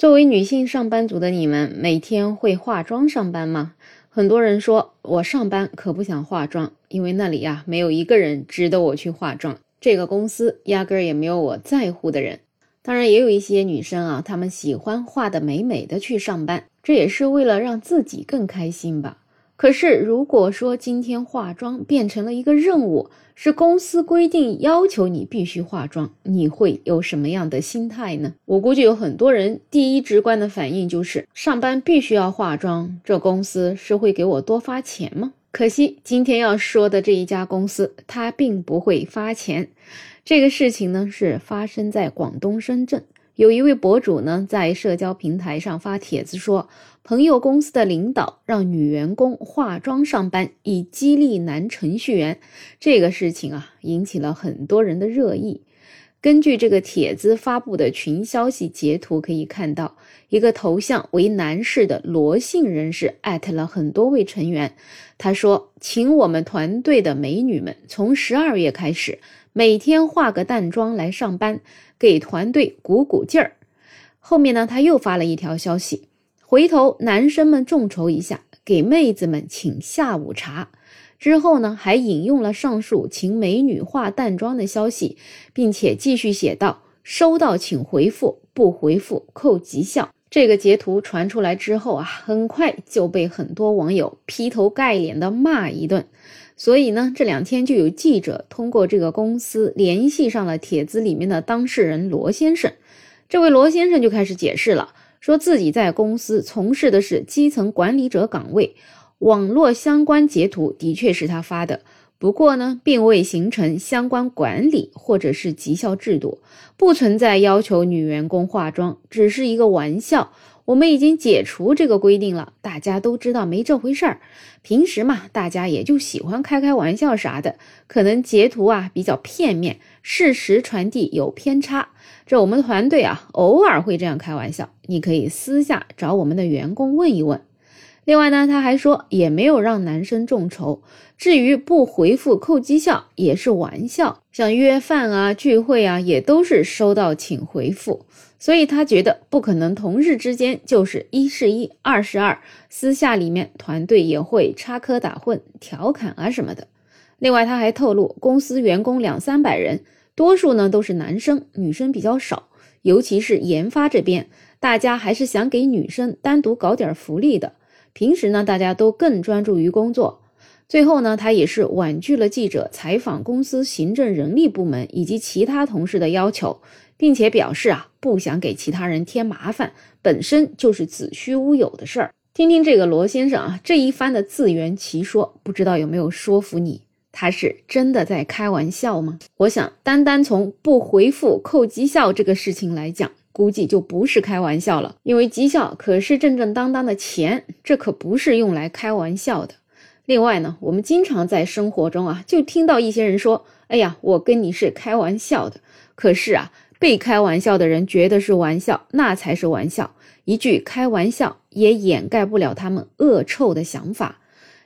作为女性上班族的你们，每天会化妆上班吗？很多人说，我上班可不想化妆，因为那里呀没有一个人值得我去化妆，这个公司压根儿也没有我在乎的人。当然，也有一些女生啊，她们喜欢化的美美的去上班，这也是为了让自己更开心吧。可是，如果说今天化妆变成了一个任务，是公司规定要求你必须化妆，你会有什么样的心态呢？我估计有很多人第一直观的反应就是上班必须要化妆，这公司是会给我多发钱吗？可惜今天要说的这一家公司，它并不会发钱。这个事情呢，是发生在广东深圳。有一位博主呢，在社交平台上发帖子说，朋友公司的领导让女员工化妆上班，以激励男程序员。这个事情啊，引起了很多人的热议。根据这个帖子发布的群消息截图可以看到，一个头像为男士的罗姓人士艾特了很多位成员。他说：“请我们团队的美女们从十二月开始，每天化个淡妆来上班。”给团队鼓鼓劲儿。后面呢，他又发了一条消息，回头男生们众筹一下，给妹子们请下午茶。之后呢，还引用了上述请美女化淡妆的消息，并且继续写道：“收到请回复，不回复扣绩效。”这个截图传出来之后啊，很快就被很多网友劈头盖脸的骂一顿。所以呢，这两天就有记者通过这个公司联系上了帖子里面的当事人罗先生。这位罗先生就开始解释了，说自己在公司从事的是基层管理者岗位，网络相关截图的确是他发的，不过呢，并未形成相关管理或者是绩效制度，不存在要求女员工化妆，只是一个玩笑。我们已经解除这个规定了，大家都知道没这回事儿。平时嘛，大家也就喜欢开开玩笑啥的，可能截图啊比较片面，事实传递有偏差。这我们团队啊，偶尔会这样开玩笑，你可以私下找我们的员工问一问。另外呢，他还说也没有让男生众筹，至于不回复扣绩效也是玩笑，像约饭啊、聚会啊，也都是收到请回复。所以他觉得不可能同日之间就是一是一，二是二，私下里面团队也会插科打诨、调侃啊什么的。另外他还透露，公司员工两三百人，多数呢都是男生，女生比较少。尤其是研发这边，大家还是想给女生单独搞点福利的。平时呢，大家都更专注于工作。最后呢，他也是婉拒了记者采访公司行政人力部门以及其他同事的要求。并且表示啊，不想给其他人添麻烦，本身就是子虚乌有的事儿。听听这个罗先生啊，这一番的自圆其说，不知道有没有说服你？他是真的在开玩笑吗？我想，单单从不回复扣绩效这个事情来讲，估计就不是开玩笑了。因为绩效可是正正当当的钱，这可不是用来开玩笑的。另外呢，我们经常在生活中啊，就听到一些人说：“哎呀，我跟你是开玩笑的。”可是啊。被开玩笑的人觉得是玩笑，那才是玩笑。一句开玩笑也掩盖不了他们恶臭的想法。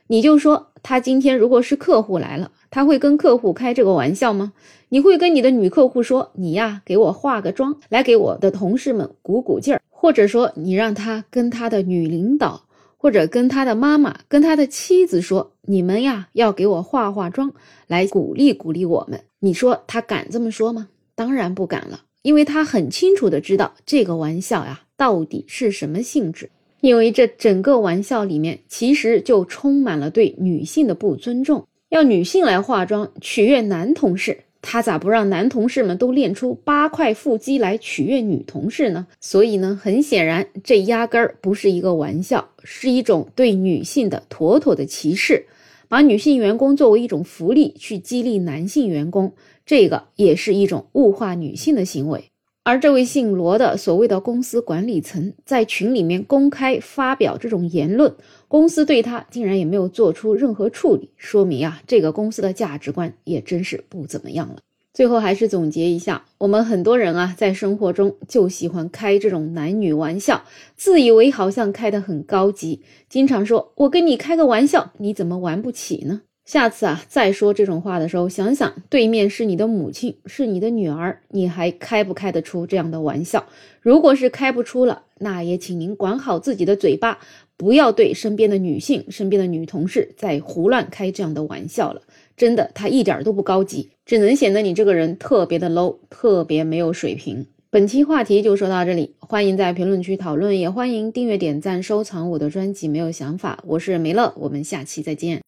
你就说他今天如果是客户来了，他会跟客户开这个玩笑吗？你会跟你的女客户说：“你呀，给我化个妆，来给我的同事们鼓鼓劲儿。”或者说你让他跟他的女领导，或者跟他的妈妈、跟他的妻子说：“你们呀，要给我化化妆，来鼓励鼓励我们。”你说他敢这么说吗？当然不敢了，因为他很清楚的知道这个玩笑呀到底是什么性质。因为这整个玩笑里面其实就充满了对女性的不尊重。要女性来化妆取悦男同事，他咋不让男同事们都练出八块腹肌来取悦女同事呢？所以呢，很显然这压根儿不是一个玩笑，是一种对女性的妥妥的歧视。把女性员工作为一种福利去激励男性员工，这个也是一种物化女性的行为。而这位姓罗的所谓的公司管理层在群里面公开发表这种言论，公司对他竟然也没有做出任何处理，说明啊，这个公司的价值观也真是不怎么样了。最后还是总结一下，我们很多人啊，在生活中就喜欢开这种男女玩笑，自以为好像开得很高级，经常说“我跟你开个玩笑，你怎么玩不起呢？”下次啊，再说这种话的时候，想想对面是你的母亲，是你的女儿，你还开不开得出这样的玩笑？如果是开不出了，那也请您管好自己的嘴巴，不要对身边的女性、身边的女同事再胡乱开这样的玩笑了。真的，他一点都不高级，只能显得你这个人特别的 low，特别没有水平。本期话题就说到这里，欢迎在评论区讨论，也欢迎订阅、点赞、收藏我的专辑。没有想法，我是梅乐，我们下期再见。